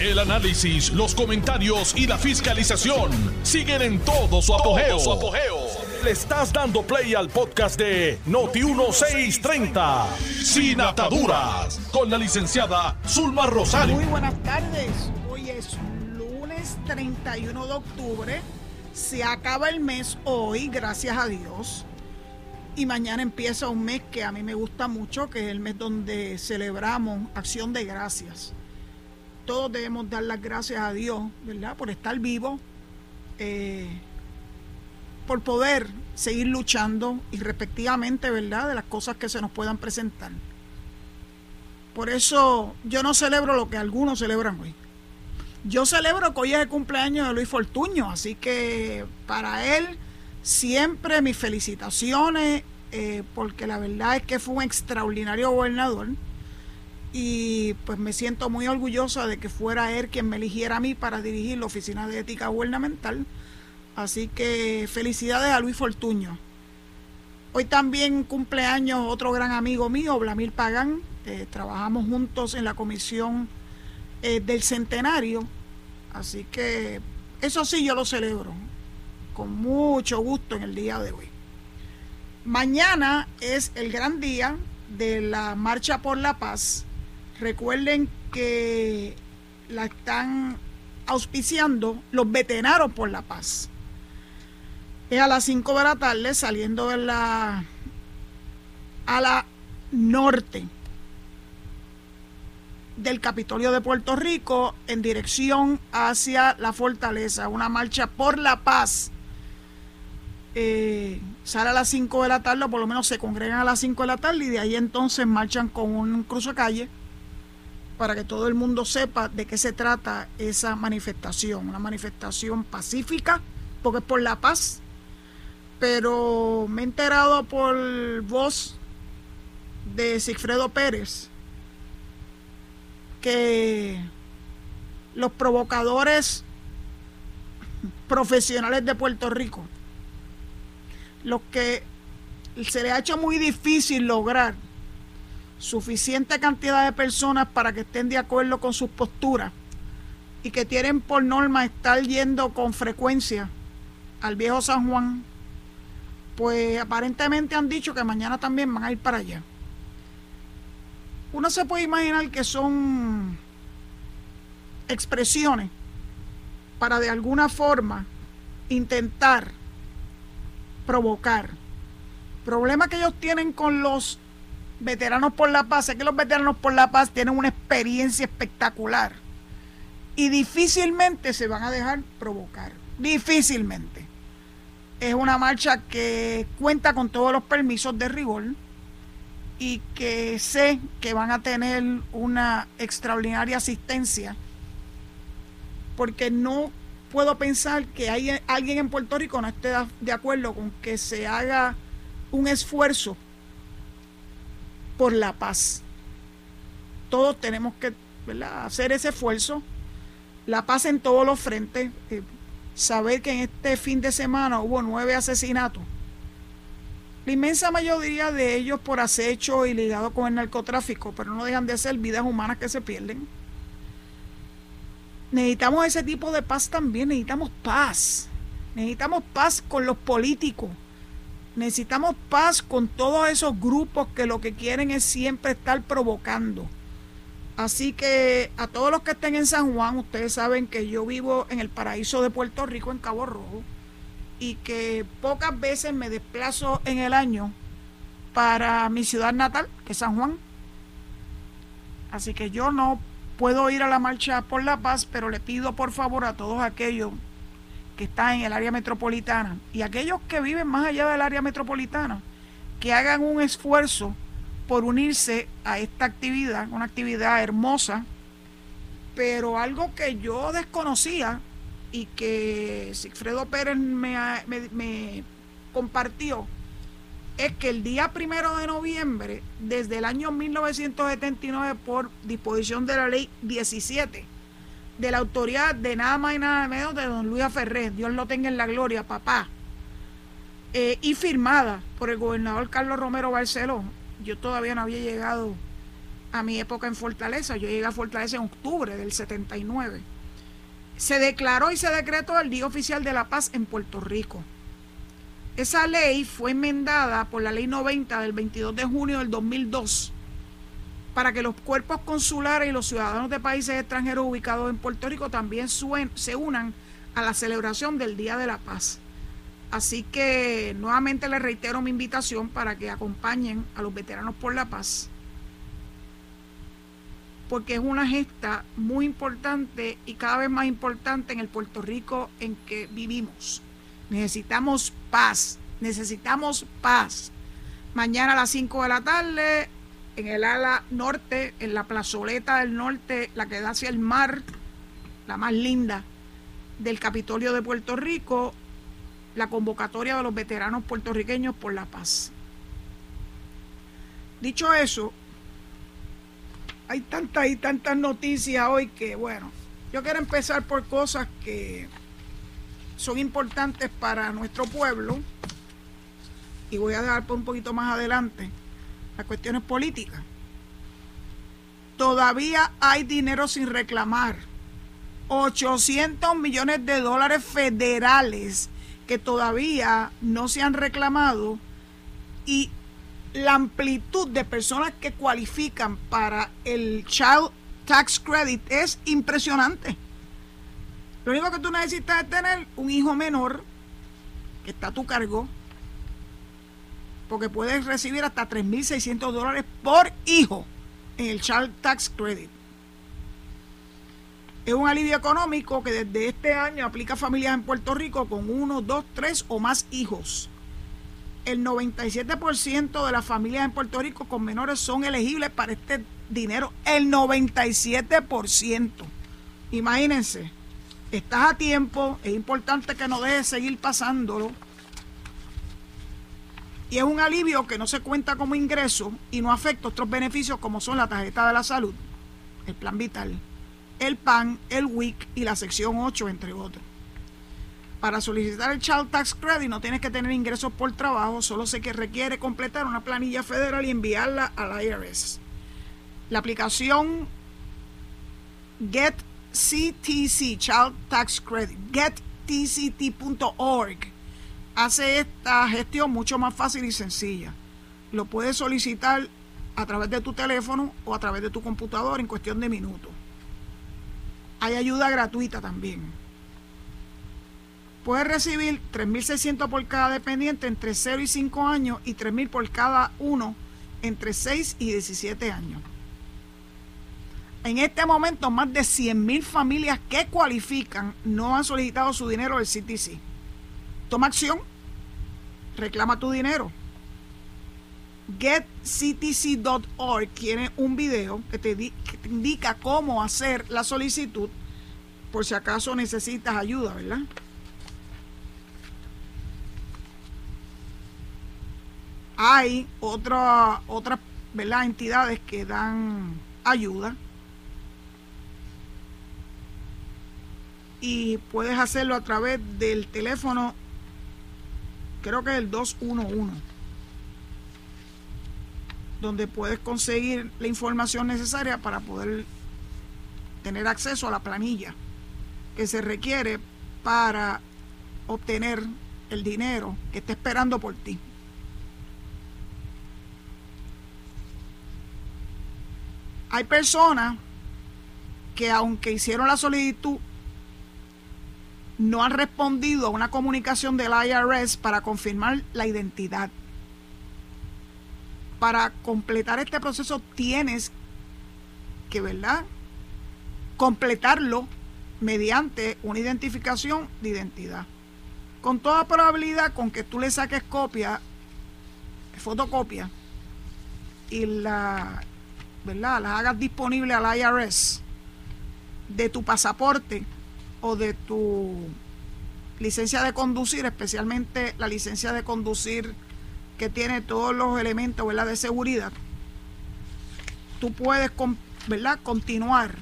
El análisis, los comentarios y la fiscalización siguen en todo su apogeo. Le estás dando play al podcast de Noti1630, Sin Ataduras, con la licenciada Zulma Rosario. Muy buenas tardes. Hoy es lunes 31 de octubre. Se acaba el mes hoy, gracias a Dios. Y mañana empieza un mes que a mí me gusta mucho, que es el mes donde celebramos Acción de Gracias. Todos debemos dar las gracias a Dios, ¿verdad? Por estar vivo, eh, por poder seguir luchando y respectivamente, ¿verdad? De las cosas que se nos puedan presentar. Por eso yo no celebro lo que algunos celebran hoy. Yo celebro que hoy es el cumpleaños de Luis Fortuño, así que para él siempre mis felicitaciones, eh, porque la verdad es que fue un extraordinario gobernador y pues me siento muy orgullosa de que fuera él quien me eligiera a mí para dirigir la Oficina de Ética Gubernamental. Así que felicidades a Luis Fortuño. Hoy también cumpleaños otro gran amigo mío, Blamir Pagán. Eh, trabajamos juntos en la comisión eh, del centenario. Así que eso sí yo lo celebro con mucho gusto en el día de hoy. Mañana es el gran día de la Marcha por la Paz. Recuerden que la están auspiciando los veteranos por la paz. Es a las 5 de la tarde saliendo de la a la norte del Capitolio de Puerto Rico en dirección hacia la fortaleza, una marcha por la paz eh, sale a las 5 de la tarde, o por lo menos se congregan a las 5 de la tarde, y de ahí entonces marchan con un cruce calle para que todo el mundo sepa de qué se trata esa manifestación. Una manifestación pacífica, porque es por la paz, pero me he enterado por voz de Sigfredo Pérez que los provocadores profesionales de Puerto Rico lo que se le ha hecho muy difícil lograr suficiente cantidad de personas para que estén de acuerdo con sus posturas y que tienen por norma estar yendo con frecuencia al viejo San Juan, pues aparentemente han dicho que mañana también van a ir para allá. Uno se puede imaginar que son expresiones para de alguna forma intentar provocar. Problema que ellos tienen con los veteranos por la paz es que los veteranos por la paz tienen una experiencia espectacular y difícilmente se van a dejar provocar. Difícilmente. Es una marcha que cuenta con todos los permisos de rigor y que sé que van a tener una extraordinaria asistencia porque no puedo pensar que hay alguien en Puerto Rico no esté de acuerdo con que se haga un esfuerzo por la paz. Todos tenemos que hacer ese esfuerzo. La paz en todos los frentes. Eh, saber que en este fin de semana hubo nueve asesinatos. La inmensa mayoría de ellos por acecho y ligado con el narcotráfico, pero no dejan de ser vidas humanas que se pierden Necesitamos ese tipo de paz también, necesitamos paz. Necesitamos paz con los políticos. Necesitamos paz con todos esos grupos que lo que quieren es siempre estar provocando. Así que a todos los que estén en San Juan, ustedes saben que yo vivo en el paraíso de Puerto Rico, en Cabo Rojo, y que pocas veces me desplazo en el año para mi ciudad natal, que es San Juan. Así que yo no puedo ir a la marcha por la paz, pero le pido por favor a todos aquellos que están en el área metropolitana y aquellos que viven más allá del área metropolitana, que hagan un esfuerzo por unirse a esta actividad, una actividad hermosa, pero algo que yo desconocía y que Sigfredo Pérez me, me compartió es que el día primero de noviembre, desde el año 1979, por disposición de la ley 17, de la autoridad de nada más y nada menos de don Luis Ferrer, Dios lo tenga en la gloria, papá, eh, y firmada por el gobernador Carlos Romero Barceló, yo todavía no había llegado a mi época en Fortaleza. Yo llegué a Fortaleza en octubre del 79. Se declaró y se decretó el Día Oficial de la Paz en Puerto Rico. Esa ley fue enmendada por la Ley 90 del 22 de junio del 2002 para que los cuerpos consulares y los ciudadanos de países extranjeros ubicados en Puerto Rico también se unan a la celebración del Día de la Paz. Así que nuevamente les reitero mi invitación para que acompañen a los veteranos por la paz, porque es una gesta muy importante y cada vez más importante en el Puerto Rico en que vivimos. Necesitamos paz, necesitamos paz. Mañana a las 5 de la tarde, en el ala norte, en la plazoleta del norte, la que da hacia el mar, la más linda del Capitolio de Puerto Rico, la convocatoria de los veteranos puertorriqueños por la paz. Dicho eso, hay tantas y tantas noticias hoy que, bueno, yo quiero empezar por cosas que son importantes para nuestro pueblo y voy a dejar por un poquito más adelante las cuestiones políticas. Todavía hay dinero sin reclamar. 800 millones de dólares federales que todavía no se han reclamado y la amplitud de personas que cualifican para el Child Tax Credit es impresionante. Lo único que tú necesitas es tener un hijo menor que está a tu cargo, porque puedes recibir hasta 3.600 dólares por hijo en el Child Tax Credit. Es un alivio económico que desde este año aplica a familias en Puerto Rico con uno, dos, tres o más hijos. El 97% de las familias en Puerto Rico con menores son elegibles para este dinero. El 97%. Imagínense, estás a tiempo, es importante que no dejes seguir pasándolo. Y es un alivio que no se cuenta como ingreso y no afecta otros beneficios como son la tarjeta de la salud, el plan vital el PAN, el WIC y la sección 8, entre otros. Para solicitar el Child Tax Credit no tienes que tener ingresos por trabajo, solo sé que requiere completar una planilla federal y enviarla al IRS. La aplicación Get CTC, Child Tax Credit, gettct.org, hace esta gestión mucho más fácil y sencilla. Lo puedes solicitar a través de tu teléfono o a través de tu computador en cuestión de minutos. Hay ayuda gratuita también. Puedes recibir 3.600 por cada dependiente entre 0 y 5 años y 3.000 por cada uno entre 6 y 17 años. En este momento, más de 100.000 familias que cualifican no han solicitado su dinero del CTC. Toma acción, reclama tu dinero. Getctc.org tiene un video que te, indica cómo hacer la solicitud por si acaso necesitas ayuda, ¿verdad? Hay otra, otras entidades que dan ayuda. Y puedes hacerlo a través del teléfono, creo que es el 211 donde puedes conseguir la información necesaria para poder tener acceso a la planilla que se requiere para obtener el dinero que está esperando por ti. Hay personas que aunque hicieron la solicitud, no han respondido a una comunicación del IRS para confirmar la identidad para completar este proceso tienes que, ¿verdad? Completarlo mediante una identificación de identidad. Con toda probabilidad, con que tú le saques copia, fotocopia, y la, ¿verdad? La hagas disponible al IRS de tu pasaporte o de tu licencia de conducir, especialmente la licencia de conducir que tiene todos los elementos ¿verdad? de seguridad, tú puedes ¿verdad? continuar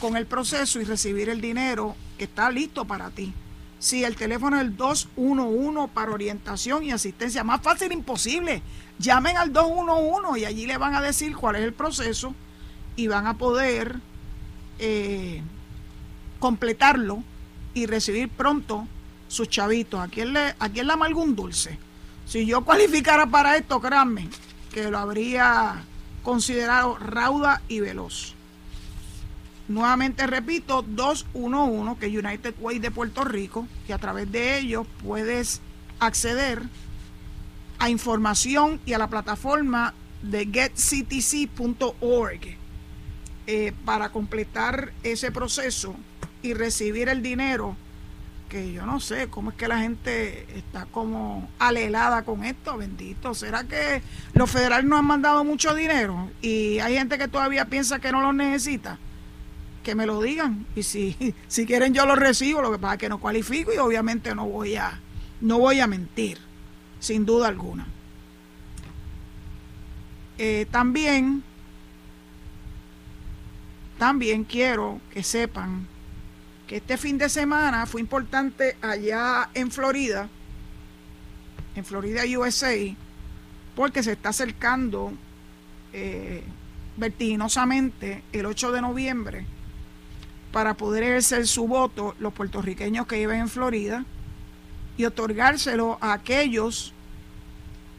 con el proceso y recibir el dinero que está listo para ti. Sí, el teléfono es el 211 para orientación y asistencia. Más fácil imposible. Llamen al 211 y allí le van a decir cuál es el proceso y van a poder eh, completarlo y recibir pronto sus chavitos. Aquí quién le, a quién un dulce? Si yo cualificara para esto, créanme, que lo habría considerado rauda y veloz. Nuevamente repito, 211, que es United Way de Puerto Rico, que a través de ellos puedes acceder a información y a la plataforma de getctc.org eh, para completar ese proceso y recibir el dinero que yo no sé cómo es que la gente está como alelada con esto, bendito. ¿Será que los federales no han mandado mucho dinero y hay gente que todavía piensa que no lo necesita? Que me lo digan y si, si quieren yo lo recibo, lo que pasa es que no cualifico y obviamente no voy a no voy a mentir, sin duda alguna. Eh, también también quiero que sepan que este fin de semana fue importante allá en Florida, en Florida USA, porque se está acercando eh, vertiginosamente el 8 de noviembre para poder ejercer su voto los puertorriqueños que viven en Florida y otorgárselo a aquellos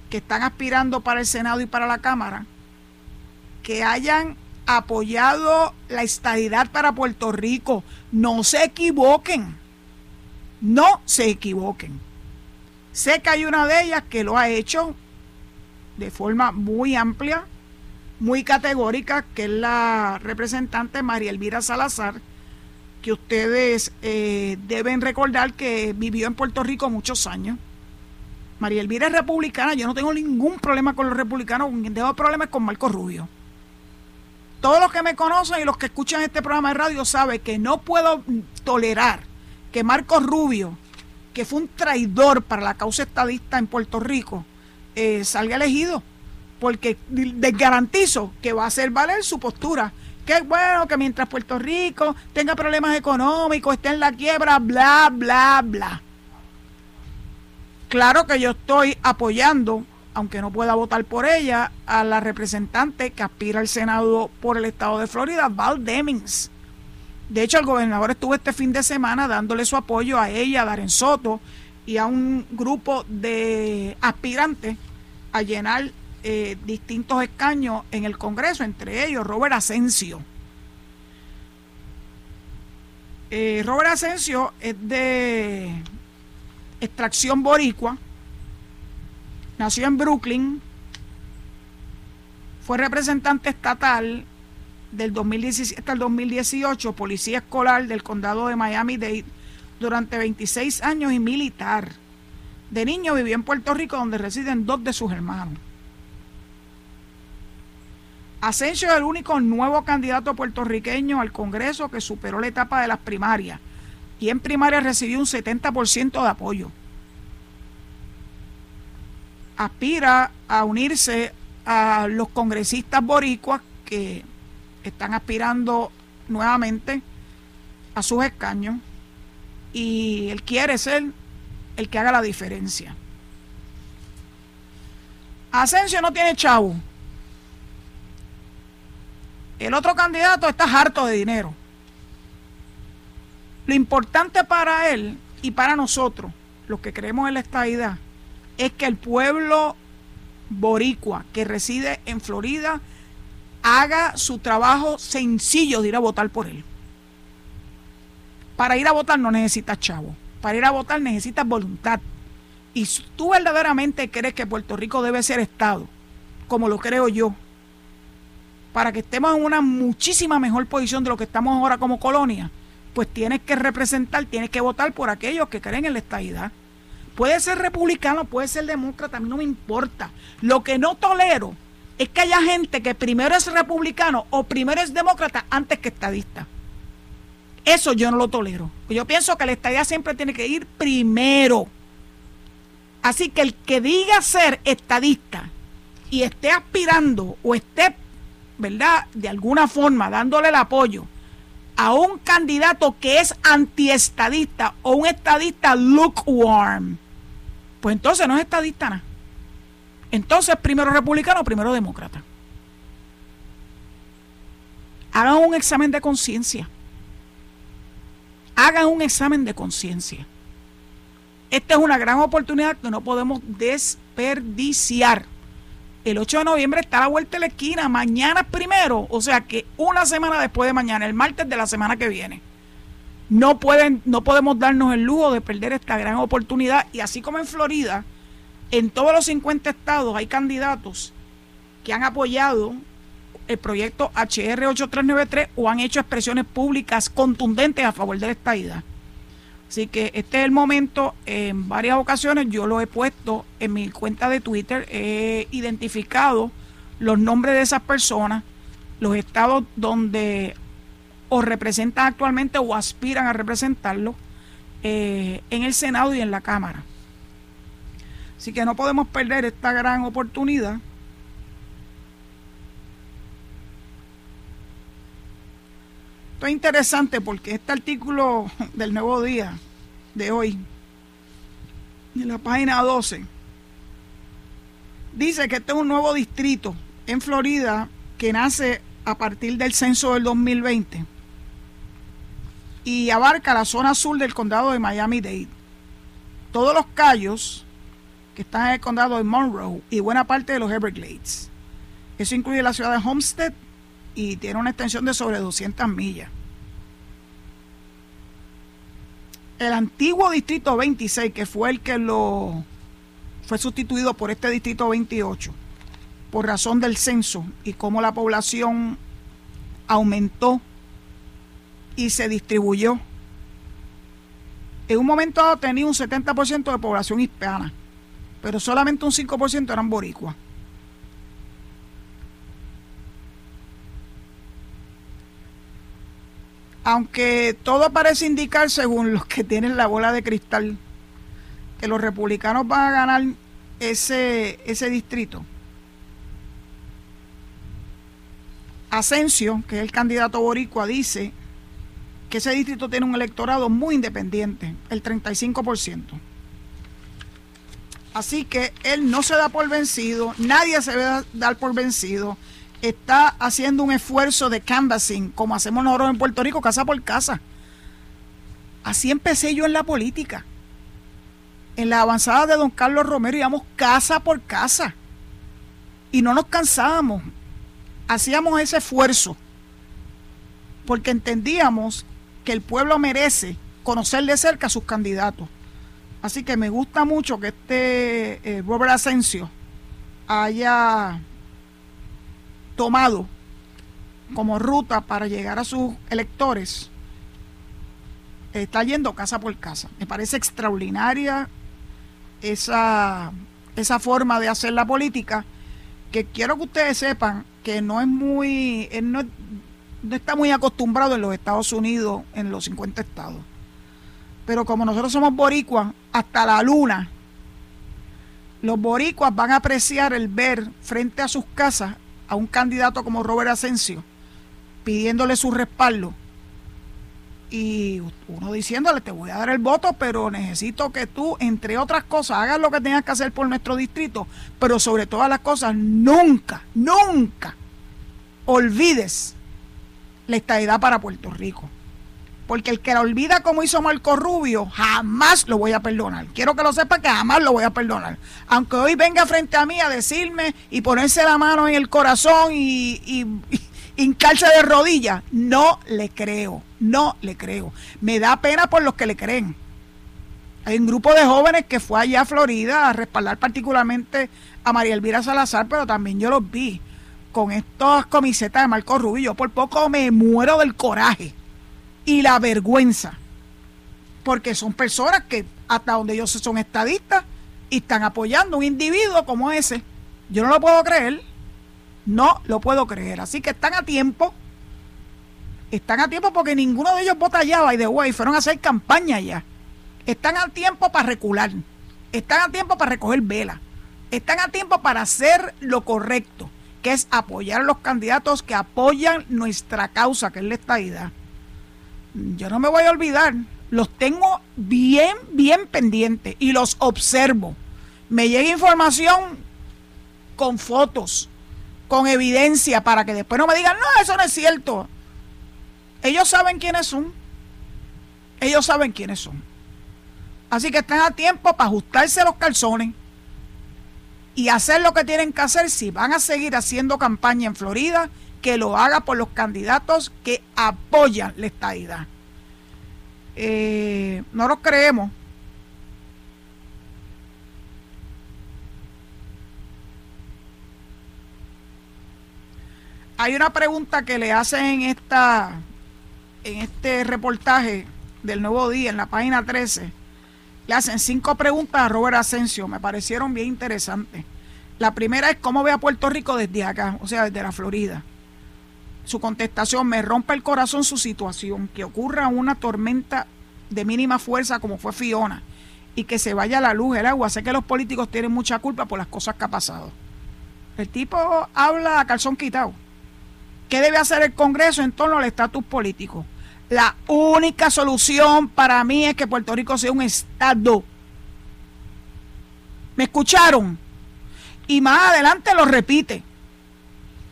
que están aspirando para el Senado y para la Cámara que hayan apoyado la estadidad para Puerto Rico. No se equivoquen. No se equivoquen. Sé que hay una de ellas que lo ha hecho de forma muy amplia, muy categórica, que es la representante María Elvira Salazar, que ustedes eh, deben recordar que vivió en Puerto Rico muchos años. María Elvira es republicana, yo no tengo ningún problema con los republicanos, tengo problemas con Marco Rubio todos los que me conocen y los que escuchan este programa de radio saben que no puedo tolerar que Marcos Rubio, que fue un traidor para la causa estadista en Puerto Rico, eh, salga elegido. Porque les garantizo que va a hacer valer su postura. Que bueno que mientras Puerto Rico tenga problemas económicos, esté en la quiebra, bla, bla, bla. Claro que yo estoy apoyando aunque no pueda votar por ella, a la representante que aspira al Senado por el estado de Florida, Val Demings. De hecho, el gobernador estuvo este fin de semana dándole su apoyo a ella, a Darren Soto y a un grupo de aspirantes a llenar eh, distintos escaños en el Congreso, entre ellos Robert Asensio. Eh, Robert Asensio es de extracción boricua, Nació en Brooklyn, fue representante estatal del 2017 hasta el 2018, policía escolar del condado de Miami-Dade durante 26 años y militar. De niño vivió en Puerto Rico donde residen dos de sus hermanos. Asensio es el único nuevo candidato puertorriqueño al Congreso que superó la etapa de las primarias y en primaria recibió un 70% de apoyo aspira a unirse a los congresistas boricuas que están aspirando nuevamente a sus escaños y él quiere ser el que haga la diferencia. Asensio no tiene chavo. El otro candidato está harto de dinero. Lo importante para él y para nosotros, los que creemos en la estabilidad, es que el pueblo boricua que reside en Florida haga su trabajo sencillo de ir a votar por él. Para ir a votar no necesitas chavo. Para ir a votar necesitas voluntad. Y si tú verdaderamente crees que Puerto Rico debe ser Estado, como lo creo yo, para que estemos en una muchísima mejor posición de lo que estamos ahora como colonia, pues tienes que representar, tienes que votar por aquellos que creen en la estadidad. Puede ser republicano, puede ser demócrata, a mí no me importa. Lo que no tolero es que haya gente que primero es republicano o primero es demócrata antes que estadista. Eso yo no lo tolero. Yo pienso que la estadía siempre tiene que ir primero. Así que el que diga ser estadista y esté aspirando o esté, ¿verdad?, de alguna forma dándole el apoyo a un candidato que es antiestadista o un estadista lukewarm, pues entonces no es estadista nada. Entonces, primero republicano, primero demócrata. Hagan un examen de conciencia. Hagan un examen de conciencia. Esta es una gran oportunidad que no podemos desperdiciar. El 8 de noviembre está a la vuelta de la esquina. Mañana primero. O sea que una semana después de mañana, el martes de la semana que viene. No, pueden, no podemos darnos el lujo de perder esta gran oportunidad. Y así como en Florida, en todos los 50 estados hay candidatos que han apoyado el proyecto HR 8393 o han hecho expresiones públicas contundentes a favor de la estadidad. Así que este es el momento, en varias ocasiones yo lo he puesto en mi cuenta de Twitter, he identificado los nombres de esas personas, los estados donde o representan actualmente o aspiran a representarlo eh, en el Senado y en la Cámara. Así que no podemos perder esta gran oportunidad. Esto es interesante porque este artículo del Nuevo Día de hoy, en la página 12, dice que este es un nuevo distrito en Florida que nace a partir del censo del 2020 y abarca la zona sur del condado de Miami-Dade. Todos los callos que están en el condado de Monroe y buena parte de los Everglades. Eso incluye la ciudad de Homestead y tiene una extensión de sobre 200 millas. El antiguo distrito 26, que fue el que lo fue sustituido por este distrito 28, por razón del censo y cómo la población aumentó y se distribuyó. En un momento tenía un 70% de población hispana pero solamente un 5% eran boricuas. Aunque todo parece indicar, según los que tienen la bola de cristal, que los republicanos van a ganar ese, ese distrito. Asensio, que es el candidato boricua, dice que ese distrito tiene un electorado muy independiente, el 35%. Así que él no se da por vencido, nadie se debe dar por vencido. Está haciendo un esfuerzo de canvassing, como hacemos nosotros en Puerto Rico, casa por casa. Así empecé yo en la política. En la avanzada de don Carlos Romero íbamos casa por casa. Y no nos cansábamos. Hacíamos ese esfuerzo. Porque entendíamos que el pueblo merece conocer de cerca a sus candidatos. Así que me gusta mucho que este eh, Robert Asensio haya tomado como ruta para llegar a sus electores. Está yendo casa por casa. Me parece extraordinaria esa, esa forma de hacer la política, que quiero que ustedes sepan que no es muy, no, no está muy acostumbrado en los Estados Unidos, en los 50 estados. Pero como nosotros somos boricuas, hasta la luna, los boricuas van a apreciar el ver frente a sus casas a un candidato como Robert Asensio, pidiéndole su respaldo. Y uno diciéndole, te voy a dar el voto, pero necesito que tú, entre otras cosas, hagas lo que tengas que hacer por nuestro distrito, pero sobre todas las cosas, nunca, nunca olvides la estadidad para Puerto Rico. Porque el que la olvida como hizo Marco Rubio, jamás lo voy a perdonar. Quiero que lo sepa que jamás lo voy a perdonar. Aunque hoy venga frente a mí a decirme y ponerse la mano en el corazón y, y, hincarse de rodillas, no le creo, no le creo. Me da pena por los que le creen. Hay un grupo de jóvenes que fue allá a Florida a respaldar particularmente a María Elvira Salazar, pero también yo los vi con estas comisetas de Marco Rubio. Yo por poco me muero del coraje y la vergüenza. Porque son personas que hasta donde ellos son estadistas y están apoyando un individuo como ese. Yo no lo puedo creer. No lo puedo creer. Así que están a tiempo. Están a tiempo porque ninguno de ellos vota ya, by the way. Fueron a hacer campaña ya. Están a tiempo para recular. Están a tiempo para recoger vela. Están a tiempo para hacer lo correcto, que es apoyar a los candidatos que apoyan nuestra causa, que es la estadidad. yo no me voy a olvidar. Los tengo bien, bien pendientes y los observo. Me llega información con fotos, con evidencia, para que después no me digan, no, eso no es cierto. Ellos saben quiénes son. Ellos saben quiénes son. Así que están a tiempo para ajustarse los calzones y hacer lo que tienen que hacer si van a seguir haciendo campaña en Florida, que lo haga por los candidatos que apoyan la estadidad. Eh, no lo creemos. Hay una pregunta que le hacen en esta en este reportaje del Nuevo Día en la página 13 le hacen cinco preguntas a Robert Asensio, me parecieron bien interesantes. La primera es cómo ve a Puerto Rico desde acá, o sea, desde la Florida. Su contestación, me rompe el corazón su situación, que ocurra una tormenta de mínima fuerza como fue Fiona y que se vaya la luz, el agua. Sé que los políticos tienen mucha culpa por las cosas que ha pasado. El tipo habla a calzón quitado. ¿Qué debe hacer el Congreso en torno al estatus político? La única solución para mí es que Puerto Rico sea un Estado. ¿Me escucharon? Y más adelante lo repite.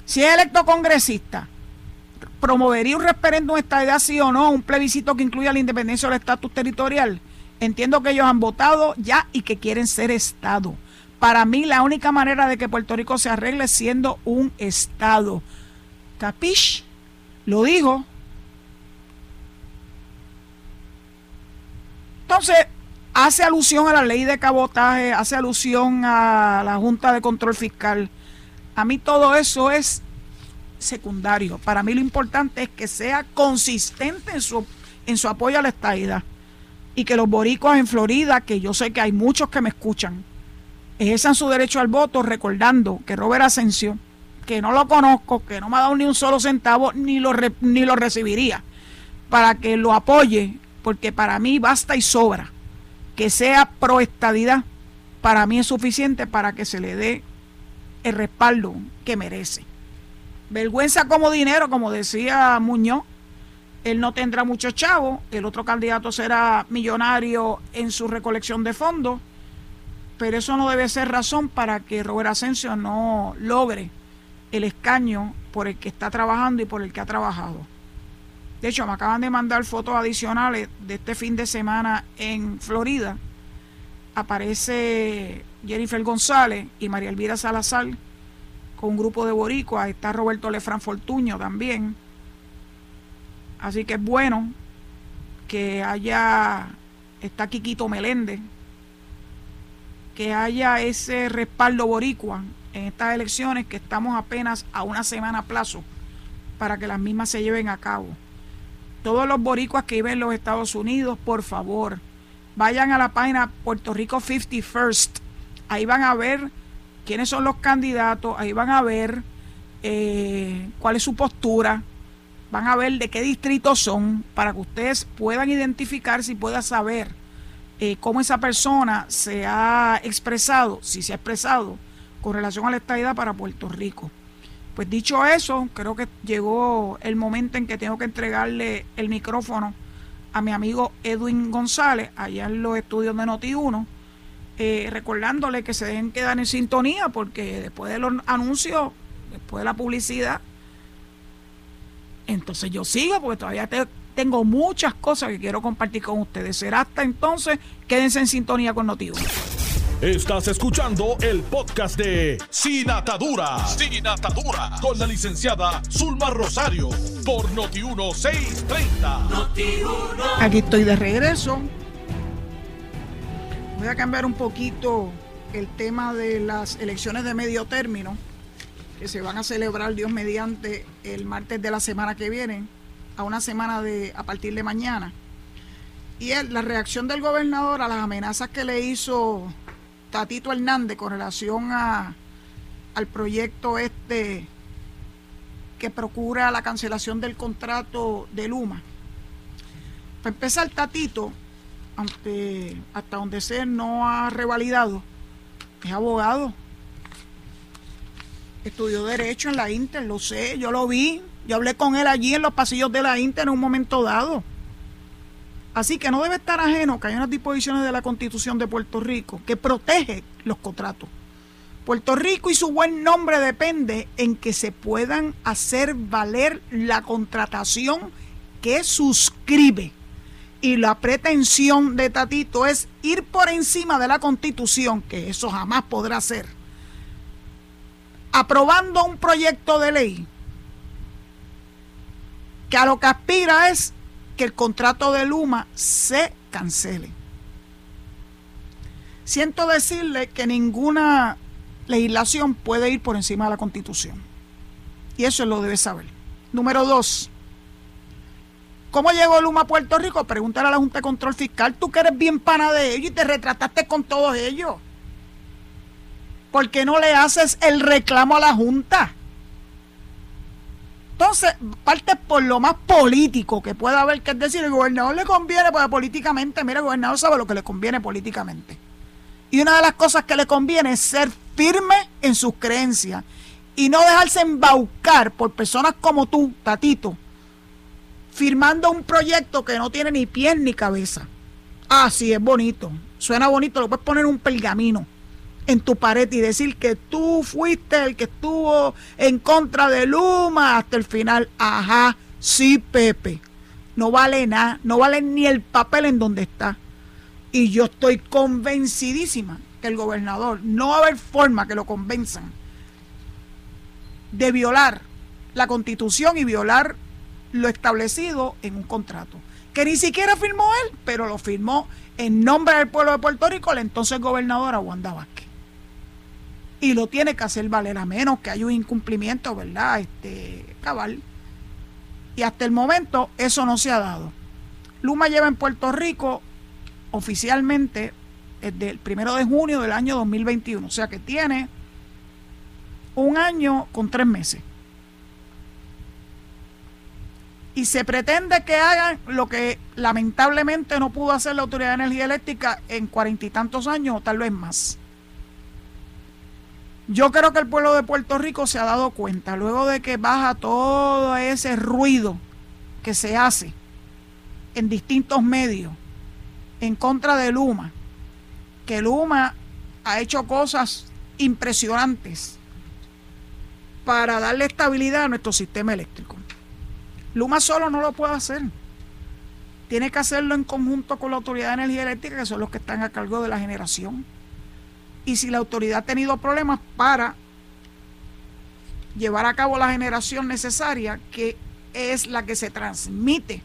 Si es electo congresista, promovería un referéndum estadidad sí o no, un plebiscito que incluya la independencia del estatus territorial. Entiendo que ellos han votado ya y que quieren ser Estado. Para mí la única manera de que Puerto Rico se arregle es siendo un Estado. ¿Capish? Lo dijo. Entonces, hace alusión a la ley de cabotaje, hace alusión a la Junta de Control Fiscal. A mí todo eso es secundario. Para mí lo importante es que sea consistente en su, en su apoyo a la estadidad. Y que los boricuas en Florida, que yo sé que hay muchos que me escuchan, ejerzan su derecho al voto recordando que Robert Asensio, que no lo conozco, que no me ha dado ni un solo centavo, ni lo, ni lo recibiría, para que lo apoye porque para mí basta y sobra que sea proestadidad, para mí es suficiente para que se le dé el respaldo que merece. Vergüenza como dinero, como decía Muñoz, él no tendrá mucho chavo, el otro candidato será millonario en su recolección de fondos, pero eso no debe ser razón para que Robert Asensio no logre el escaño por el que está trabajando y por el que ha trabajado. De hecho, me acaban de mandar fotos adicionales de este fin de semana en Florida. Aparece Jennifer González y María Elvira Salazar con un grupo de boricuas. Está Roberto Lefran Fortuño también. Así que es bueno que haya, está Quiquito Meléndez, que haya ese respaldo boricua en estas elecciones que estamos apenas a una semana a plazo para que las mismas se lleven a cabo todos los boricuas que viven en los Estados Unidos, por favor, vayan a la página Puerto Rico 50 First. Ahí van a ver quiénes son los candidatos, ahí van a ver eh, cuál es su postura, van a ver de qué distritos son, para que ustedes puedan identificarse y puedan saber eh, cómo esa persona se ha expresado, si se ha expresado, con relación a la estadidad para Puerto Rico. Pues dicho eso, creo que llegó el momento en que tengo que entregarle el micrófono a mi amigo Edwin González, allá en los estudios de Noti1, eh, recordándole que se deben quedar en sintonía porque después de los anuncios, después de la publicidad, entonces yo sigo porque todavía tengo muchas cosas que quiero compartir con ustedes. Será hasta entonces, quédense en sintonía con Noti1. Estás escuchando el podcast de Sin Atadura. Sin Atadura. Con la licenciada Zulma Rosario. Por Noti1630. Aquí estoy de regreso. Voy a cambiar un poquito el tema de las elecciones de medio término que se van a celebrar Dios mediante el martes de la semana que viene a una semana de a partir de mañana y la reacción del gobernador a las amenazas que le hizo Tatito Hernández con relación a, al proyecto este que procura la cancelación del contrato de Luma. Para empezar, Tatito, hasta donde sé no ha revalidado, es abogado. Estudió Derecho en la Inter, lo sé, yo lo vi. Yo hablé con él allí en los pasillos de la Inter en un momento dado. Así que no debe estar ajeno que hay unas disposiciones de la Constitución de Puerto Rico que protege los contratos. Puerto Rico y su buen nombre depende en que se puedan hacer valer la contratación que suscribe. Y la pretensión de Tatito es ir por encima de la constitución, que eso jamás podrá ser, aprobando un proyecto de ley que a lo que aspira es que el contrato de Luma se cancele. Siento decirle que ninguna legislación puede ir por encima de la constitución. Y eso lo debe saber. Número dos. ¿Cómo llegó Luma a Puerto Rico? Pregúntale a la Junta de Control Fiscal. Tú que eres bien pana de ellos y te retrataste con todos ellos. ¿Por qué no le haces el reclamo a la Junta? Entonces, parte por lo más político que pueda haber, que es decir, el gobernador le conviene, pues políticamente, mira, el gobernador sabe lo que le conviene políticamente. Y una de las cosas que le conviene es ser firme en sus creencias y no dejarse embaucar por personas como tú, Tatito, firmando un proyecto que no tiene ni pies ni cabeza. Ah, sí, es bonito, suena bonito, lo puedes poner en un pergamino en tu pared y decir que tú fuiste el que estuvo en contra de Luma hasta el final. Ajá, sí, Pepe. No vale nada, no vale ni el papel en donde está. Y yo estoy convencidísima que el gobernador, no va a haber forma que lo convenzan de violar la constitución y violar lo establecido en un contrato. Que ni siquiera firmó él, pero lo firmó en nombre del pueblo de Puerto Rico el entonces gobernador Wanda Vázquez. Y lo tiene que hacer valer a menos que haya un incumplimiento, ¿verdad? Este, cabal. Y hasta el momento eso no se ha dado. Luma lleva en Puerto Rico oficialmente desde el primero de junio del año 2021. O sea que tiene un año con tres meses. Y se pretende que hagan lo que lamentablemente no pudo hacer la Autoridad de Energía Eléctrica en cuarenta y tantos años o tal vez más. Yo creo que el pueblo de Puerto Rico se ha dado cuenta, luego de que baja todo ese ruido que se hace en distintos medios, en contra de Luma, que Luma ha hecho cosas impresionantes para darle estabilidad a nuestro sistema eléctrico. Luma solo no lo puede hacer. Tiene que hacerlo en conjunto con la Autoridad de Energía Eléctrica, que son los que están a cargo de la generación. Y si la autoridad ha tenido problemas para llevar a cabo la generación necesaria, que es la que se transmite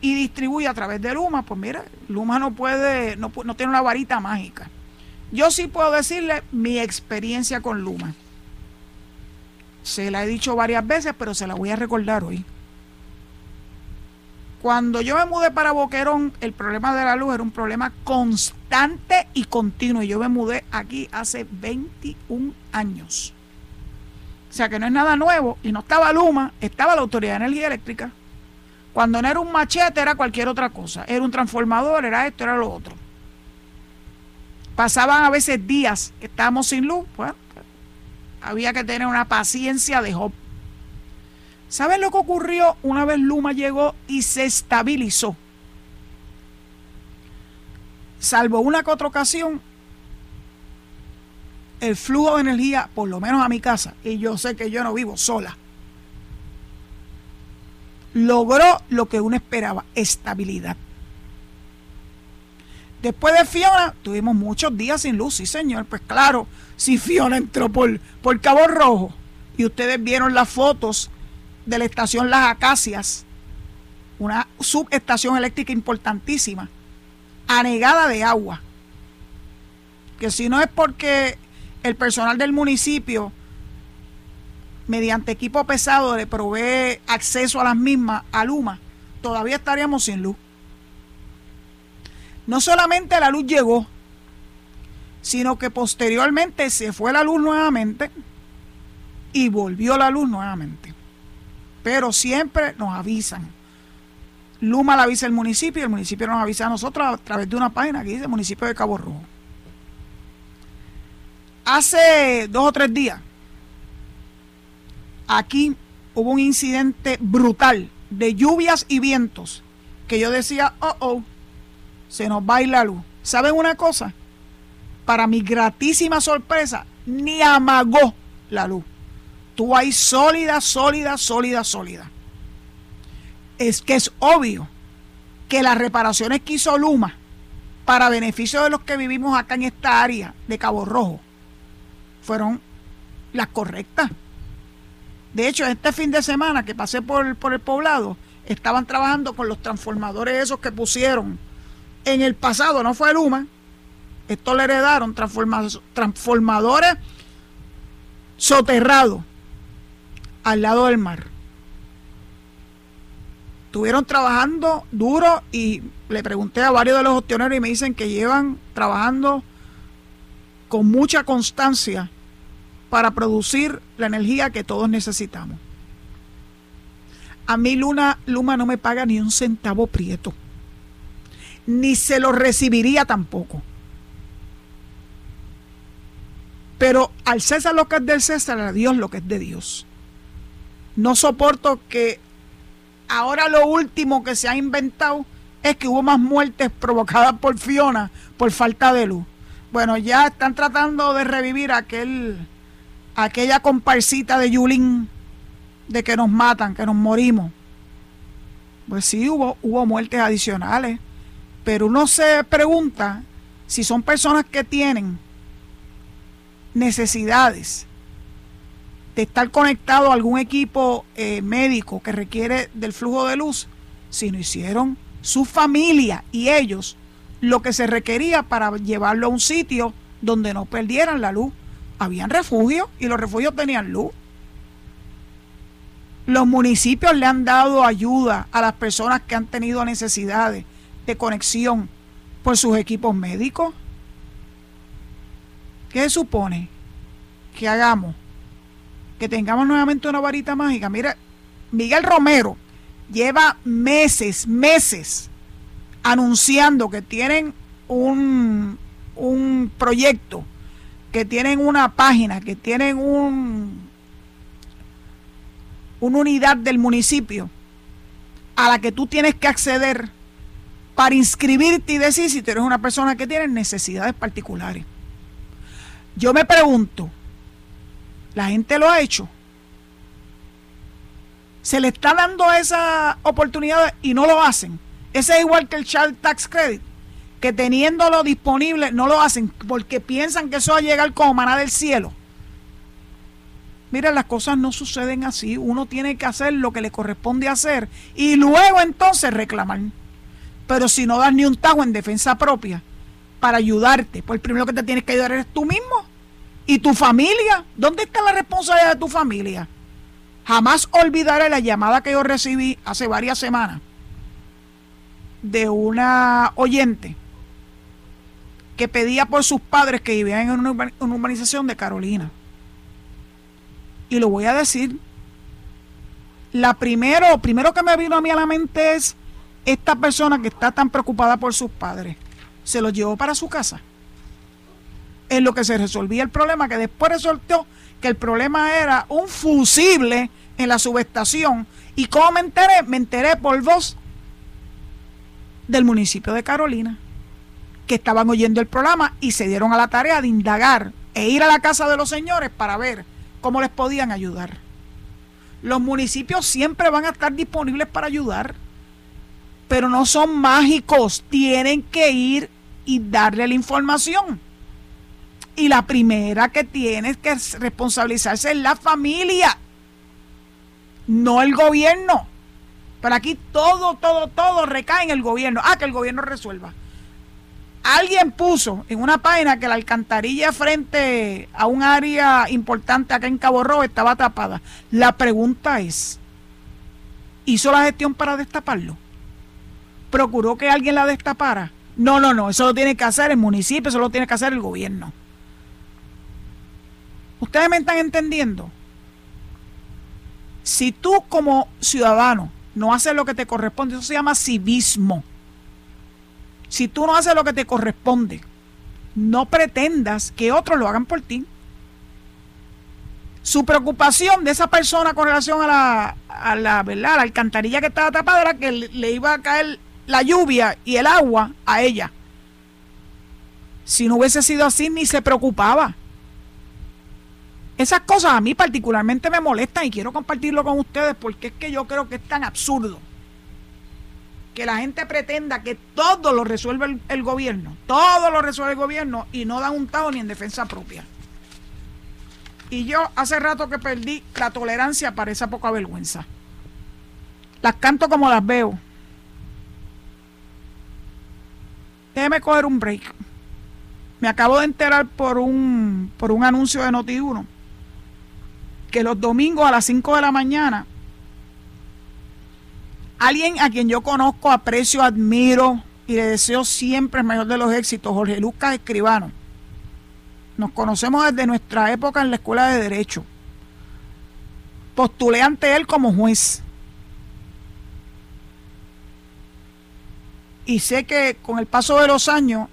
y distribuye a través de Luma, pues mira, Luma no puede, no, no tiene una varita mágica. Yo sí puedo decirle mi experiencia con Luma. Se la he dicho varias veces, pero se la voy a recordar hoy. Cuando yo me mudé para Boquerón, el problema de la luz era un problema constante y continuo. Yo me mudé aquí hace 21 años. O sea que no es nada nuevo. Y no estaba Luma, estaba la Autoridad de Energía Eléctrica. Cuando no era un machete, era cualquier otra cosa. Era un transformador, era esto, era lo otro. Pasaban a veces días que estábamos sin luz. Había que tener una paciencia de Job. ¿Saben lo que ocurrió una vez Luma llegó y se estabilizó? Salvo una que otra ocasión, el flujo de energía, por lo menos a mi casa, y yo sé que yo no vivo sola, logró lo que uno esperaba, estabilidad. Después de Fiona, tuvimos muchos días sin luz, sí señor, pues claro, si Fiona entró por, por Cabo Rojo y ustedes vieron las fotos de la estación Las Acacias, una subestación eléctrica importantísima, anegada de agua, que si no es porque el personal del municipio mediante equipo pesado le provee acceso a las mismas a Luma, todavía estaríamos sin luz. No solamente la luz llegó, sino que posteriormente se fue la luz nuevamente y volvió la luz nuevamente. Pero siempre nos avisan. Luma la avisa el municipio y el municipio nos avisa a nosotros a través de una página que dice municipio de Cabo Rojo. Hace dos o tres días aquí hubo un incidente brutal de lluvias y vientos que yo decía, oh, oh, se nos va a ir la luz. ¿Saben una cosa? Para mi gratísima sorpresa, ni amagó la luz. Tú ahí sólida, sólida, sólida, sólida. Es que es obvio que las reparaciones que hizo Luma para beneficio de los que vivimos acá en esta área de Cabo Rojo fueron las correctas. De hecho, este fin de semana que pasé por, por el poblado, estaban trabajando con los transformadores esos que pusieron en el pasado, no fue Luma, esto le heredaron transformadores soterrados al lado del mar. Estuvieron trabajando duro y le pregunté a varios de los opcioneros y me dicen que llevan trabajando con mucha constancia para producir la energía que todos necesitamos. A mí Luna, Luma no me paga ni un centavo prieto. Ni se lo recibiría tampoco. Pero al César lo que es del César, a Dios lo que es de Dios. No soporto que ahora lo último que se ha inventado es que hubo más muertes provocadas por Fiona por falta de luz. Bueno, ya están tratando de revivir aquel, aquella comparsita de Yulín de que nos matan, que nos morimos. Pues sí, hubo, hubo muertes adicionales, pero uno se pregunta si son personas que tienen necesidades de estar conectado a algún equipo eh, médico que requiere del flujo de luz, si no hicieron su familia y ellos lo que se requería para llevarlo a un sitio donde no perdieran la luz. Habían refugios y los refugios tenían luz. Los municipios le han dado ayuda a las personas que han tenido necesidades de conexión por sus equipos médicos. ¿Qué supone que hagamos? Que tengamos nuevamente una varita mágica. Mira, Miguel Romero lleva meses, meses anunciando que tienen un, un proyecto, que tienen una página, que tienen un, una unidad del municipio a la que tú tienes que acceder para inscribirte y decir si tú eres una persona que tiene necesidades particulares. Yo me pregunto, ¿la gente lo ha hecho? Se le está dando esa oportunidad y no lo hacen. Ese es igual que el Child Tax Credit, que teniéndolo disponible no lo hacen porque piensan que eso va a llegar como maná del cielo. Mira, las cosas no suceden así. Uno tiene que hacer lo que le corresponde hacer y luego entonces reclamar. Pero si no das ni un tajo en defensa propia para ayudarte, pues el primero que te tienes que ayudar eres tú mismo y tu familia. ¿Dónde está la responsabilidad de tu familia? Jamás olvidaré la llamada que yo recibí hace varias semanas de una oyente que pedía por sus padres que vivían en una urbanización de Carolina y lo voy a decir. La primero, primero que me vino a mí a la mente es esta persona que está tan preocupada por sus padres. Se los llevó para su casa. En lo que se resolvía el problema, que después resultó que el problema era un fusible en la subestación. ¿Y cómo me enteré? Me enteré por voz del municipio de Carolina, que estaban oyendo el programa y se dieron a la tarea de indagar e ir a la casa de los señores para ver cómo les podían ayudar. Los municipios siempre van a estar disponibles para ayudar, pero no son mágicos, tienen que ir y darle la información. Y la primera que tiene que responsabilizarse es la familia, no el gobierno. Pero aquí todo, todo, todo recae en el gobierno. Ah, que el gobierno resuelva. Alguien puso en una página que la alcantarilla frente a un área importante acá en Cabo Rojo estaba tapada. La pregunta es, ¿hizo la gestión para destaparlo? ¿Procuró que alguien la destapara? No, no, no, eso lo tiene que hacer el municipio, eso lo tiene que hacer el gobierno. ¿Ustedes me están entendiendo? Si tú como ciudadano no haces lo que te corresponde, eso se llama civismo si tú no haces lo que te corresponde, no pretendas que otros lo hagan por ti. Su preocupación de esa persona con relación a la, a la, ¿verdad? la alcantarilla que estaba tapada era que le, iba a caer la lluvia y el agua a ella. Si no hubiese sido así, ni se preocupaba. Esas cosas a mí particularmente me molestan y quiero compartirlo con ustedes porque es que yo creo que es tan absurdo que la gente pretenda que todo lo resuelve el, gobierno, todo lo resuelve el gobierno y no dan un tajo ni en defensa propia. Y yo hace rato que perdí la tolerancia para esa poca vergüenza. Las canto como las veo. Déjeme coger un break. Me acabo de enterar por un, por un anuncio de Noti1 que los domingos a las 5 de la mañana alguien a quien yo conozco, aprecio, admiro y le deseo siempre el mayor de los éxitos, Jorge Lucas Escribano. Nos conocemos desde nuestra época en la escuela de Derecho. Postulé ante él como juez. Y sé que con el paso de los años,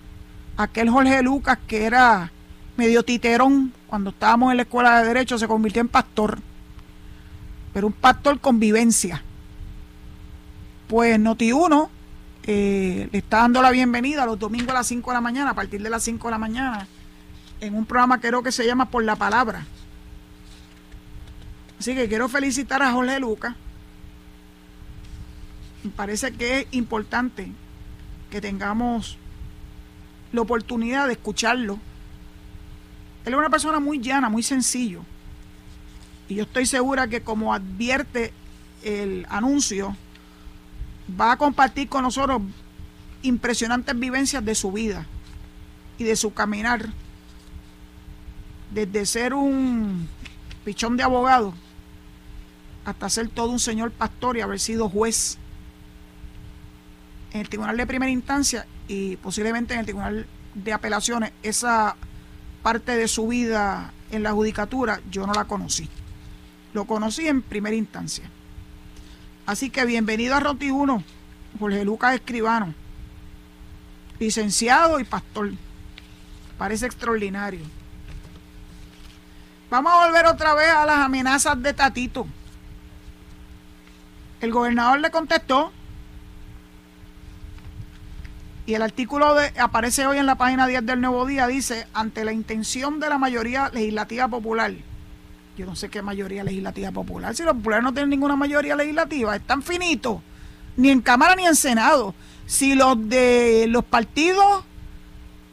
aquel Jorge Lucas que era medio titerón cuando estábamos en la escuela de Derecho se convirtió en pastor. Pero un pastor con vivencia pues Noti1 eh, le está dando la bienvenida los domingos a las 5 de la mañana, a partir de las 5 de la mañana, en un programa creo que se llama Por la Palabra. Así que quiero felicitar a Jorge Luca. Me parece que es importante que tengamos la oportunidad de escucharlo. Él es una persona muy llana, muy sencillo. Y yo estoy segura que como advierte el anuncio, va a compartir con nosotros impresionantes vivencias de su vida y de su caminar. Desde ser un pichón de abogado hasta ser todo un señor pastor y haber sido juez en el Tribunal de Primera Instancia y posiblemente en el Tribunal de Apelaciones. Esa parte de su vida en la judicatura yo no la conocí. Lo conocí en primera instancia. Así que bienvenido a Roti 1, Jorge Lucas Escribano, licenciado y pastor. Parece extraordinario. Vamos a volver otra vez a las amenazas de Tatito. El gobernador le contestó y el artículo de, aparece hoy en la página 10 del Nuevo Día, dice, ante la intención de la mayoría legislativa popular yo no sé qué mayoría legislativa popular. Si los populares no tienen ninguna mayoría legislativa, están finitos. Ni en Cámara ni en Senado. Si los de los partidos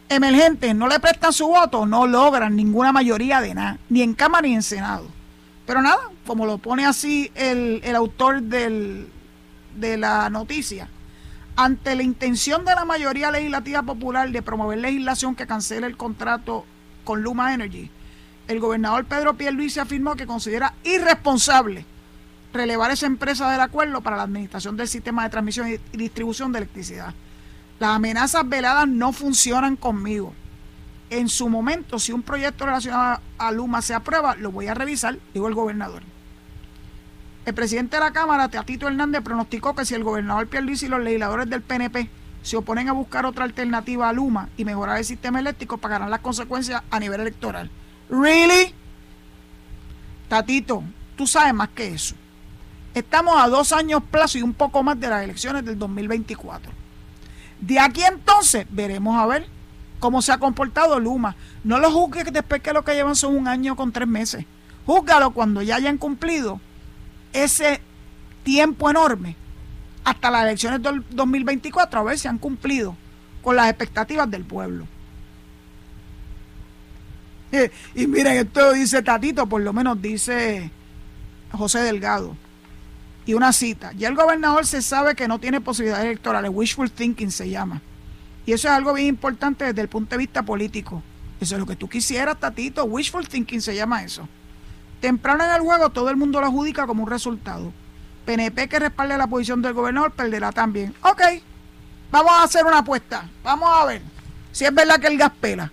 emergentes no le prestan su voto, no logran ninguna mayoría de nada. Ni en Cámara ni en Senado. Pero nada, como lo pone así el, el autor del, de la noticia, ante la intención de la mayoría legislativa popular de promover legislación que cancele el contrato con Luma Energy, el gobernador Pedro Pierluisi afirmó que considera irresponsable relevar esa empresa del acuerdo para la administración del sistema de transmisión y distribución de electricidad. Las amenazas veladas no funcionan conmigo. En su momento, si un proyecto relacionado a Luma se aprueba, lo voy a revisar, dijo el gobernador. El presidente de la Cámara, Teatito Hernández, pronosticó que si el gobernador Pierluisi y los legisladores del PNP se oponen a buscar otra alternativa a Luma y mejorar el sistema eléctrico, pagarán las consecuencias a nivel electoral. ¿Really? Tatito, tú sabes más que eso. Estamos a dos años plazo y un poco más de las elecciones del 2024. De aquí entonces veremos a ver cómo se ha comportado Luma. No lo juzgues después que lo que llevan son un año con tres meses. Júzgalo cuando ya hayan cumplido ese tiempo enorme hasta las elecciones del 2024 a ver si han cumplido con las expectativas del pueblo. y miren, esto dice Tatito, por lo menos dice José Delgado. Y una cita. Ya el gobernador se sabe que no tiene posibilidades electorales. Wishful thinking se llama. Y eso es algo bien importante desde el punto de vista político. Eso es lo que tú quisieras, Tatito. Wishful thinking se llama eso. Temprano en el juego todo el mundo lo adjudica como un resultado. PNP que respalde la posición del gobernador perderá también. Ok, vamos a hacer una apuesta. Vamos a ver si es verdad que el gas pela.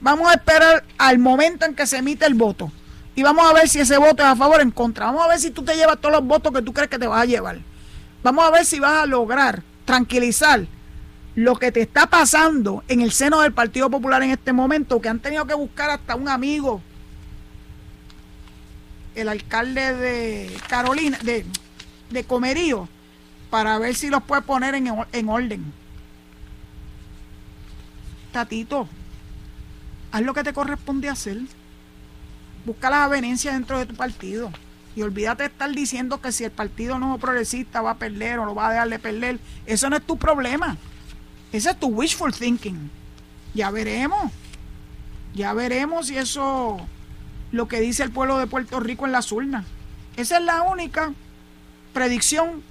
Vamos a esperar al momento en que se emite el voto. Y vamos a ver si ese voto es a favor o en contra. Vamos a ver si tú te llevas todos los votos que tú crees que te vas a llevar. Vamos a ver si vas a lograr tranquilizar lo que te está pasando en el seno del Partido Popular en este momento, que han tenido que buscar hasta un amigo, el alcalde de Carolina, de, de Comerío, para ver si los puede poner en, en orden. Tatito, haz lo que te corresponde hacer. Busca las avenencias dentro de tu partido. Y olvídate de estar diciendo que si el partido no progresista va a perder o lo va a dejar de perder. Eso no es tu problema. Ese es tu wishful thinking. Ya veremos. Ya veremos si eso lo que dice el pueblo de Puerto Rico en las urnas. Esa es la única predicción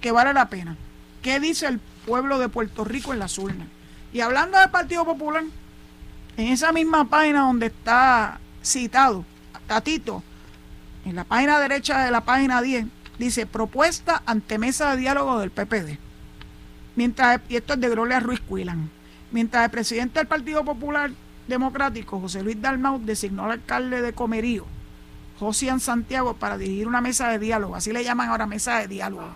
que vale la pena. ¿Qué dice el pueblo de Puerto Rico en las urnas? Y hablando del Partido Popular, en esa misma página donde está citado, Tatito, en la página derecha de la página 10, dice propuesta ante mesa de diálogo del PPD. Mientras, y esto es de Gloria Ruiz Cuilan. Mientras el presidente del Partido Popular Democrático, José Luis Dalmau, designó al alcalde de Comerío, José Santiago, para dirigir una mesa de diálogo. Así le llaman ahora mesa de diálogo.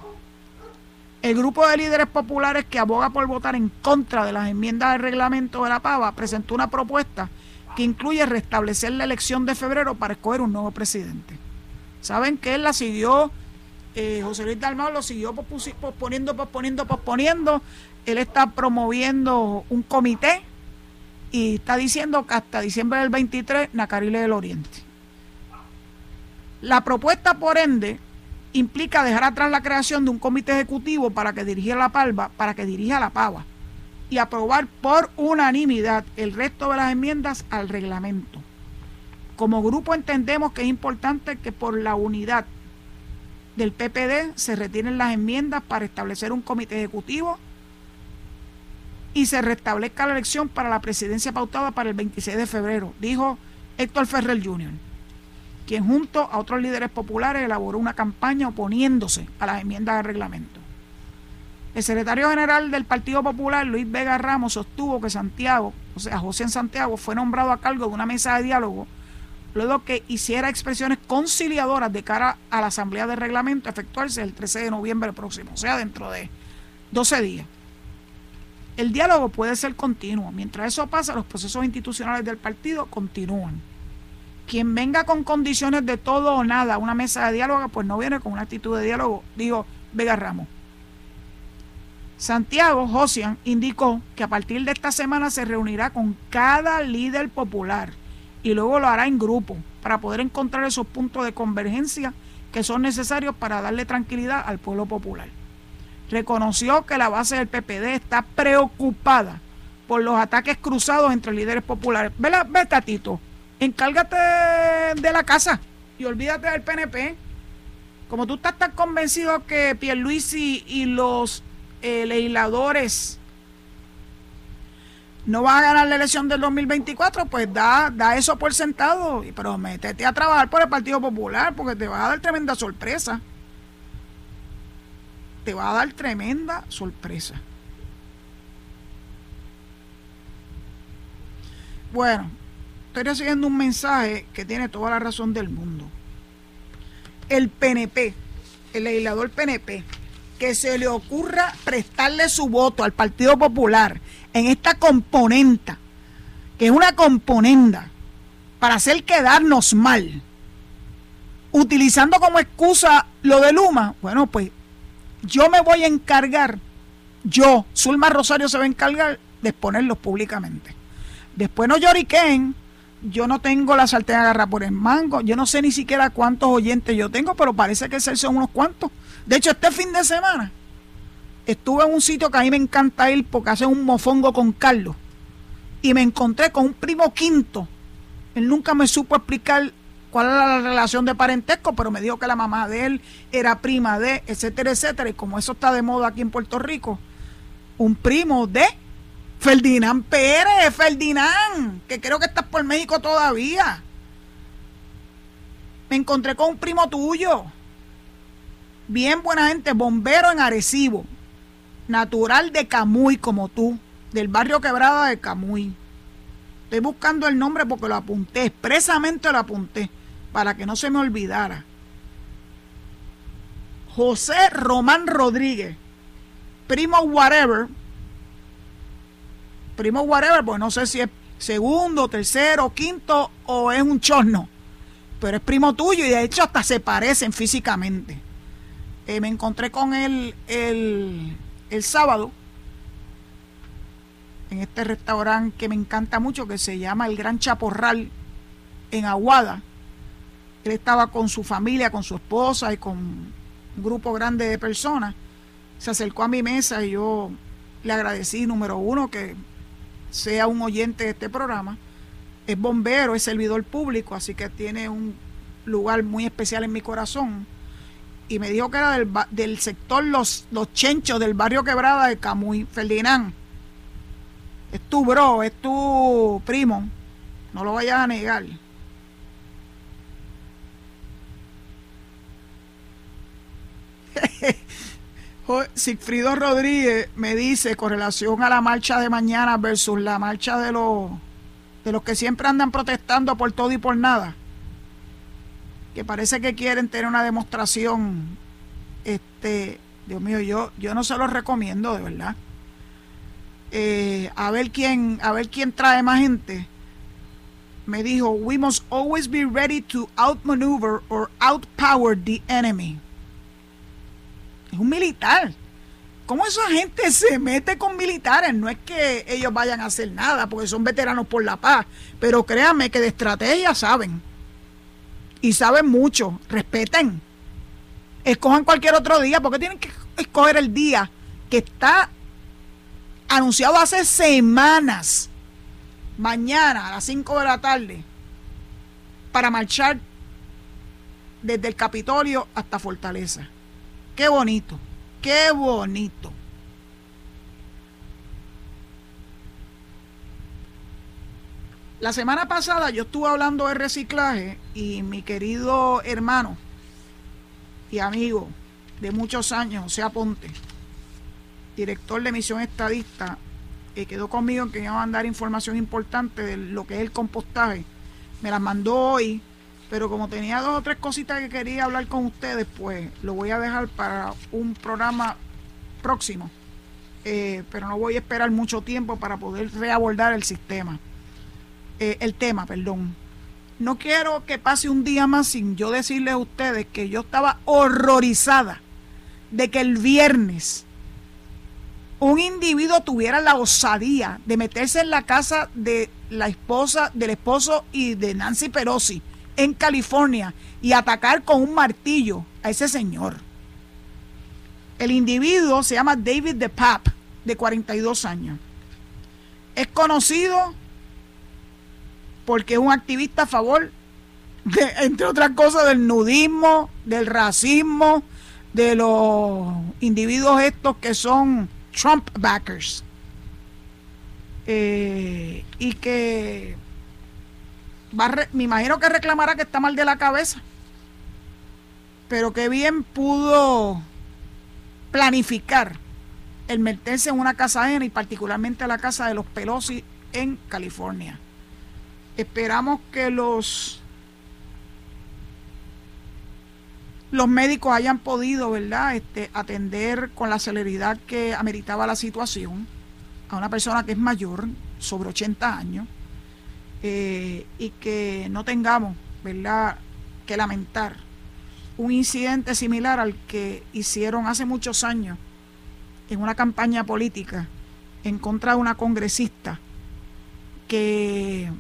El grupo de líderes populares que aboga por votar en contra de las enmiendas del reglamento de la PAVA presentó una propuesta que incluye restablecer la elección de febrero para escoger un nuevo presidente. Saben que él la siguió, eh, José Luis Dalmau lo siguió posponiendo, posponiendo, posponiendo. Él está promoviendo un comité y está diciendo que hasta diciembre del 23 Nacarile del Oriente. La propuesta, por ende, implica dejar atrás la creación de un comité ejecutivo para que dirija la palva, para que dirija la pava y aprobar por unanimidad el resto de las enmiendas al reglamento. Como grupo entendemos que es importante que por la unidad del PPD se retiren las enmiendas para establecer un comité ejecutivo y se restablezca la elección para la presidencia pautada para el 26 de febrero, dijo Héctor Ferrer Jr., quien junto a otros líderes populares elaboró una campaña oponiéndose a las enmiendas del reglamento. El secretario general del Partido Popular, Luis Vega Ramos, sostuvo que Santiago, o sea, José en Santiago, fue nombrado a cargo de una mesa de diálogo luego que hiciera expresiones conciliadoras de cara a la Asamblea de Reglamento a efectuarse el 13 de noviembre próximo, o sea, dentro de 12 días. El diálogo puede ser continuo. Mientras eso pasa, los procesos institucionales del partido continúan. Quien venga con condiciones de todo o nada a una mesa de diálogo, pues no viene con una actitud de diálogo, dijo Vega Ramos. Santiago Josian indicó que a partir de esta semana se reunirá con cada líder popular y luego lo hará en grupo para poder encontrar esos puntos de convergencia que son necesarios para darle tranquilidad al pueblo popular reconoció que la base del PPD está preocupada por los ataques cruzados entre líderes populares. Ve, ve Tatito, encárgate de la casa y olvídate del PNP. Como tú estás tan convencido que Pierluisi y los eh, legisladores no van a ganar la elección del 2024, pues da, da eso por sentado, pero métete a trabajar por el Partido Popular porque te va a dar tremenda sorpresa te va a dar tremenda sorpresa. Bueno, estoy recibiendo un mensaje que tiene toda la razón del mundo. El PNP, el legislador PNP, que se le ocurra prestarle su voto al Partido Popular en esta componenta, que es una componenda para hacer quedarnos mal, utilizando como excusa lo de Luma, bueno, pues yo me voy a encargar, yo, Zulma Rosario se va a encargar de exponerlos públicamente. Después no lloriquen, yo no tengo la sartén agarrada por el mango, yo no sé ni siquiera cuántos oyentes yo tengo, pero parece que son unos cuantos. De hecho, este fin de semana estuve en un sitio que a mí me encanta ir porque hace un mofongo con Carlos y me encontré con un primo quinto. Él nunca me supo explicar cuál era la relación de parentesco, pero me dijo que la mamá de él era prima de, etcétera, etcétera. Y como eso está de moda aquí en Puerto Rico, un primo de Ferdinand Pérez, Ferdinand, que creo que estás por México todavía. Me encontré con un primo tuyo. Bien buena gente, bombero en Arecibo. Natural de Camuy como tú, del barrio Quebrada de Camuy. Estoy buscando el nombre porque lo apunté, expresamente lo apunté para que no se me olvidara. José Román Rodríguez, primo whatever, primo whatever, pues no sé si es segundo, tercero, quinto o es un chorno, pero es primo tuyo y de hecho hasta se parecen físicamente. Eh, me encontré con él el, el sábado en este restaurante que me encanta mucho, que se llama El Gran Chaporral en Aguada. Él estaba con su familia, con su esposa y con un grupo grande de personas. Se acercó a mi mesa y yo le agradecí, número uno, que sea un oyente de este programa. Es bombero, es servidor público, así que tiene un lugar muy especial en mi corazón. Y me dijo que era del, del sector Los, Los Chenchos, del barrio Quebrada de Camuy, Ferdinand. Es tu bro, es tu primo. No lo vayas a negar. Sigfrido Rodríguez me dice con relación a la marcha de mañana versus la marcha de los de los que siempre andan protestando por todo y por nada, que parece que quieren tener una demostración, este, Dios mío, yo, yo no se los recomiendo de verdad. Eh, a ver quién, a ver quién trae más gente. Me dijo, we must always be ready to outmaneuver or outpower the enemy es un militar. ¿Cómo esa gente se mete con militares? No es que ellos vayan a hacer nada, porque son veteranos por la paz, pero créanme que de estrategia saben. Y saben mucho, respeten. Escojan cualquier otro día, porque tienen que escoger el día que está anunciado hace semanas, mañana a las 5 de la tarde, para marchar desde el Capitolio hasta Fortaleza. Qué bonito, qué bonito. La semana pasada yo estuve hablando de reciclaje y mi querido hermano y amigo de muchos años, José Aponte, director de Misión Estadista, que quedó conmigo en que iba a mandar información importante de lo que es el compostaje. Me las mandó hoy pero como tenía dos o tres cositas que quería hablar con ustedes, pues lo voy a dejar para un programa próximo. Eh, pero no voy a esperar mucho tiempo para poder reabordar el sistema. Eh, el tema, perdón. No quiero que pase un día más sin yo decirles a ustedes que yo estaba horrorizada de que el viernes un individuo tuviera la osadía de meterse en la casa de la esposa, del esposo y de Nancy Pelosi en California y atacar con un martillo a ese señor. El individuo se llama David DePap, de 42 años. Es conocido porque es un activista a favor, de, entre otras cosas, del nudismo, del racismo, de los individuos estos que son Trump backers. Eh, y que me imagino que reclamará que está mal de la cabeza. Pero que bien pudo planificar el meterse en una casa ajena y particularmente a la casa de los Pelosi en California. Esperamos que los los médicos hayan podido, ¿verdad?, este, atender con la celeridad que ameritaba la situación a una persona que es mayor, sobre 80 años, eh, y que no tengamos, ¿verdad?, que lamentar un incidente similar al que hicieron hace muchos años en una campaña política en contra de una congresista que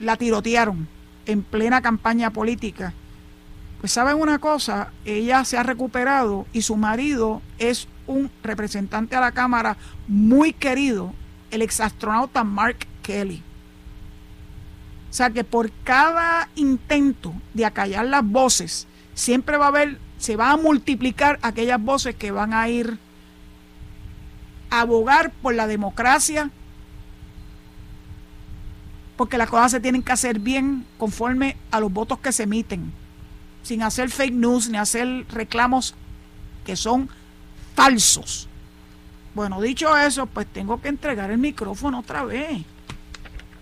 la tirotearon en plena campaña política. Pues saben una cosa, ella se ha recuperado y su marido es un representante a la Cámara muy querido el exastronauta Mark Kelly. O sea que por cada intento de acallar las voces, siempre va a haber, se va a multiplicar aquellas voces que van a ir a abogar por la democracia, porque las cosas se tienen que hacer bien conforme a los votos que se emiten, sin hacer fake news ni hacer reclamos que son falsos. Bueno, dicho eso, pues tengo que entregar el micrófono otra vez.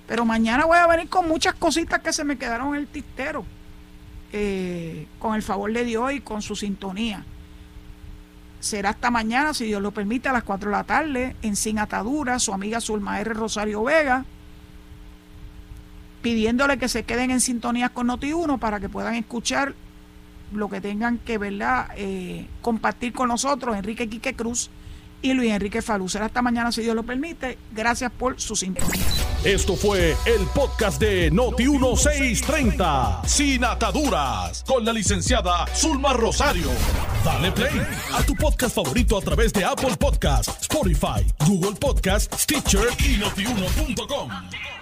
Pero mañana voy a venir con muchas cositas que se me quedaron en el tistero. Eh, con el favor de Dios y con su sintonía. Será hasta mañana, si Dios lo permite, a las 4 de la tarde, en Sin Atadura, su amiga Zulma R. Rosario Vega, pidiéndole que se queden en sintonía con Noti1 para que puedan escuchar lo que tengan que ¿verdad? Eh, compartir con nosotros, Enrique Quique Cruz y Luis Enrique Falú. Será hasta mañana si Dios lo permite. Gracias por su sintonía. Esto fue el podcast de Noti 1630, sin ataduras, con la licenciada Zulma Rosario. Dale play a tu podcast favorito a través de Apple Podcasts, Spotify, Google Podcasts, Stitcher y notiuno.com.